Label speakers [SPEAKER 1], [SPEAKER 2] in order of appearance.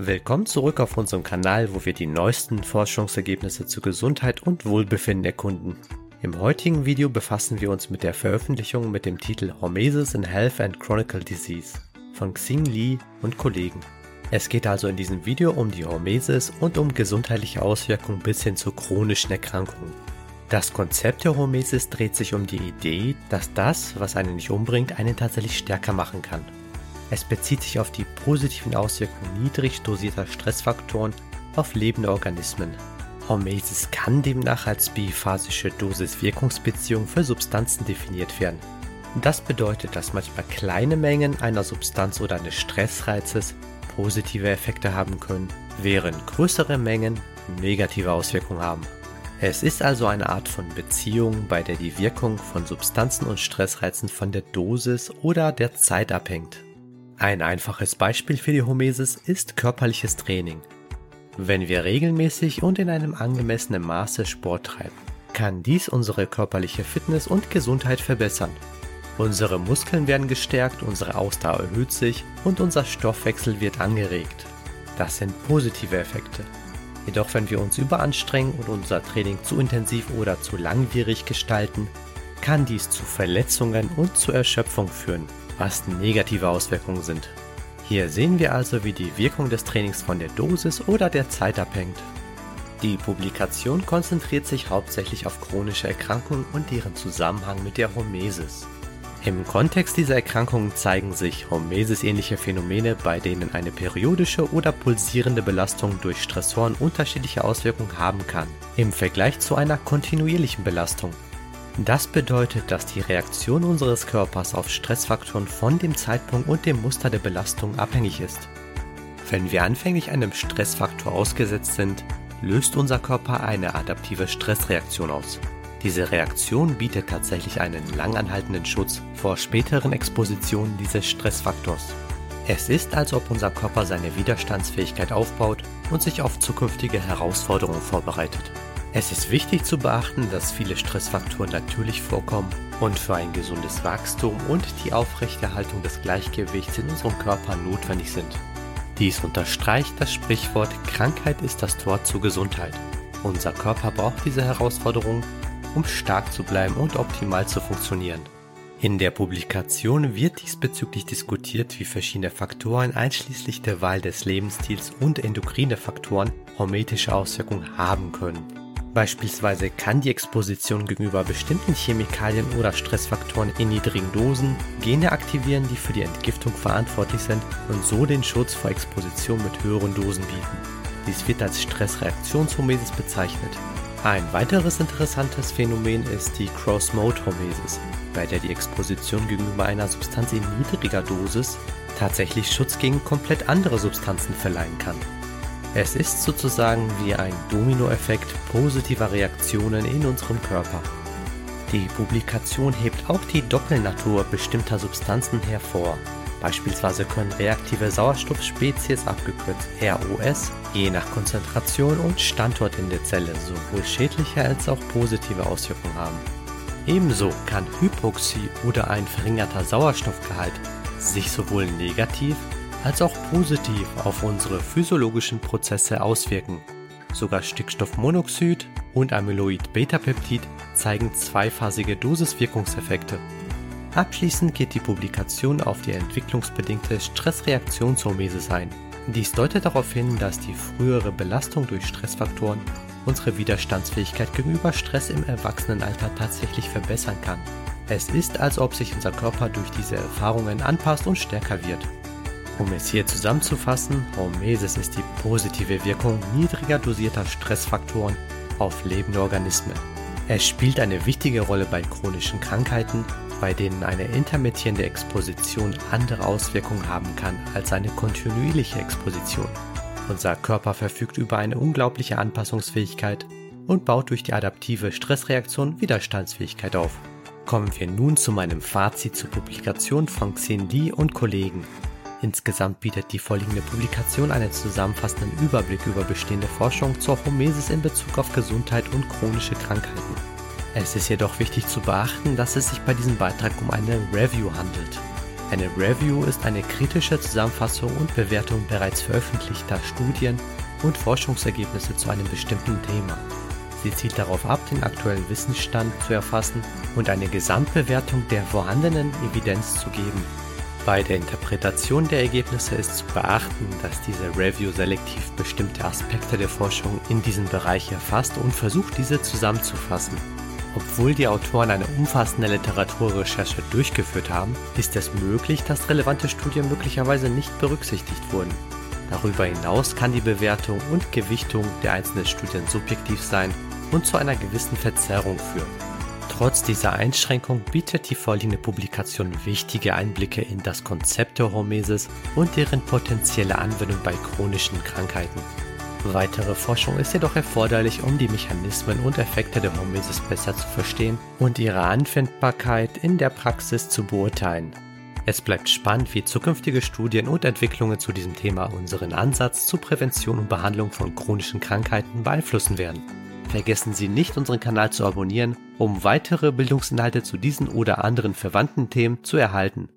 [SPEAKER 1] Willkommen zurück auf unserem Kanal, wo wir die neuesten Forschungsergebnisse zu Gesundheit und Wohlbefinden erkunden. Im heutigen Video befassen wir uns mit der Veröffentlichung mit dem Titel Hormesis in Health and Chronic Disease von Xing Li und Kollegen. Es geht also in diesem Video um die Hormesis und um gesundheitliche Auswirkungen bis hin zu chronischen Erkrankungen. Das Konzept der Hormesis dreht sich um die Idee, dass das, was einen nicht umbringt, einen tatsächlich stärker machen kann. Es bezieht sich auf die positiven Auswirkungen niedrig dosierter Stressfaktoren auf lebende Organismen. Hormesis kann demnach als biphasische Dosis-Wirkungsbeziehung für Substanzen definiert werden. Das bedeutet, dass manchmal kleine Mengen einer Substanz oder eines Stressreizes positive Effekte haben können, während größere Mengen negative Auswirkungen haben. Es ist also eine Art von Beziehung, bei der die Wirkung von Substanzen und Stressreizen von der Dosis oder der Zeit abhängt. Ein einfaches Beispiel für die Hormesis ist körperliches Training. Wenn wir regelmäßig und in einem angemessenen Maße Sport treiben, kann dies unsere körperliche Fitness und Gesundheit verbessern. Unsere Muskeln werden gestärkt, unsere Ausdauer erhöht sich und unser Stoffwechsel wird angeregt. Das sind positive Effekte. Jedoch wenn wir uns überanstrengen und unser Training zu intensiv oder zu langwierig gestalten, kann dies zu Verletzungen und zu Erschöpfung führen was negative Auswirkungen sind. Hier sehen wir also, wie die Wirkung des Trainings von der Dosis oder der Zeit abhängt. Die Publikation konzentriert sich hauptsächlich auf chronische Erkrankungen und deren Zusammenhang mit der Hormesis. Im Kontext dieser Erkrankungen zeigen sich Hormesis-ähnliche Phänomene, bei denen eine periodische oder pulsierende Belastung durch Stressoren unterschiedliche Auswirkungen haben kann, im Vergleich zu einer kontinuierlichen Belastung, das bedeutet, dass die Reaktion unseres Körpers auf Stressfaktoren von dem Zeitpunkt und dem Muster der Belastung abhängig ist. Wenn wir anfänglich einem Stressfaktor ausgesetzt sind, löst unser Körper eine adaptive Stressreaktion aus. Diese Reaktion bietet tatsächlich einen langanhaltenden Schutz vor späteren Expositionen dieses Stressfaktors. Es ist, als ob unser Körper seine Widerstandsfähigkeit aufbaut und sich auf zukünftige Herausforderungen vorbereitet. Es ist wichtig zu beachten, dass viele Stressfaktoren natürlich vorkommen und für ein gesundes Wachstum und die Aufrechterhaltung des Gleichgewichts in unserem Körper notwendig sind. Dies unterstreicht das Sprichwort Krankheit ist das Tor zur Gesundheit. Unser Körper braucht diese Herausforderung, um stark zu bleiben und optimal zu funktionieren. In der Publikation wird diesbezüglich diskutiert, wie verschiedene Faktoren einschließlich der Wahl des Lebensstils und endokrine Faktoren hormetische Auswirkungen haben können. Beispielsweise kann die Exposition gegenüber bestimmten Chemikalien oder Stressfaktoren in niedrigen Dosen Gene aktivieren, die für die Entgiftung verantwortlich sind und so den Schutz vor Exposition mit höheren Dosen bieten. Dies wird als Stressreaktionshormesis bezeichnet. Ein weiteres interessantes Phänomen ist die Cross-Mode-Hormesis, bei der die Exposition gegenüber einer Substanz in niedriger Dosis tatsächlich Schutz gegen komplett andere Substanzen verleihen kann. Es ist sozusagen wie ein Dominoeffekt positiver Reaktionen in unserem Körper. Die Publikation hebt auch die Doppelnatur bestimmter Substanzen hervor. Beispielsweise können reaktive Sauerstoffspezies, abgekürzt ROS, je nach Konzentration und Standort in der Zelle sowohl schädliche als auch positive Auswirkungen haben. Ebenso kann Hypoxie oder ein verringerter Sauerstoffgehalt sich sowohl negativ als auch positiv auf unsere physiologischen Prozesse auswirken. Sogar Stickstoffmonoxid und Amyloid-Beta-Peptid zeigen zweiphasige Dosiswirkungseffekte. Abschließend geht die Publikation auf die entwicklungsbedingte Stressreaktionshormesis ein. Dies deutet darauf hin, dass die frühere Belastung durch Stressfaktoren unsere Widerstandsfähigkeit gegenüber Stress im Erwachsenenalter tatsächlich verbessern kann. Es ist, als ob sich unser Körper durch diese Erfahrungen anpasst und stärker wird. Um es hier zusammenzufassen, Hormesis ist die positive Wirkung niedriger dosierter Stressfaktoren auf lebende Organismen. Es spielt eine wichtige Rolle bei chronischen Krankheiten, bei denen eine intermittierende Exposition andere Auswirkungen haben kann als eine kontinuierliche Exposition. Unser Körper verfügt über eine unglaubliche Anpassungsfähigkeit und baut durch die adaptive Stressreaktion Widerstandsfähigkeit auf. Kommen wir nun zu meinem Fazit zur Publikation von Xin Li und Kollegen. Insgesamt bietet die vorliegende Publikation einen zusammenfassenden Überblick über bestehende Forschung zur Hormesis in Bezug auf Gesundheit und chronische Krankheiten. Es ist jedoch wichtig zu beachten, dass es sich bei diesem Beitrag um eine Review handelt. Eine Review ist eine kritische Zusammenfassung und Bewertung bereits veröffentlichter Studien und Forschungsergebnisse zu einem bestimmten Thema. Sie zielt darauf ab, den aktuellen Wissensstand zu erfassen und eine Gesamtbewertung der vorhandenen Evidenz zu geben. Bei der Interpretation der Ergebnisse ist zu beachten, dass diese Review selektiv bestimmte Aspekte der Forschung in diesem Bereich erfasst und versucht, diese zusammenzufassen. Obwohl die Autoren eine umfassende Literaturrecherche durchgeführt haben, ist es möglich, dass relevante Studien möglicherweise nicht berücksichtigt wurden. Darüber hinaus kann die Bewertung und Gewichtung der einzelnen Studien subjektiv sein und zu einer gewissen Verzerrung führen. Trotz dieser Einschränkung bietet die vorliegende Publikation wichtige Einblicke in das Konzept der Hormesis und deren potenzielle Anwendung bei chronischen Krankheiten. Weitere Forschung ist jedoch erforderlich, um die Mechanismen und Effekte der Hormesis besser zu verstehen und ihre Anwendbarkeit in der Praxis zu beurteilen. Es bleibt spannend, wie zukünftige Studien und Entwicklungen zu diesem Thema unseren Ansatz zur Prävention und Behandlung von chronischen Krankheiten beeinflussen werden. Vergessen Sie nicht, unseren Kanal zu abonnieren, um weitere Bildungsinhalte zu diesen oder anderen verwandten Themen zu erhalten.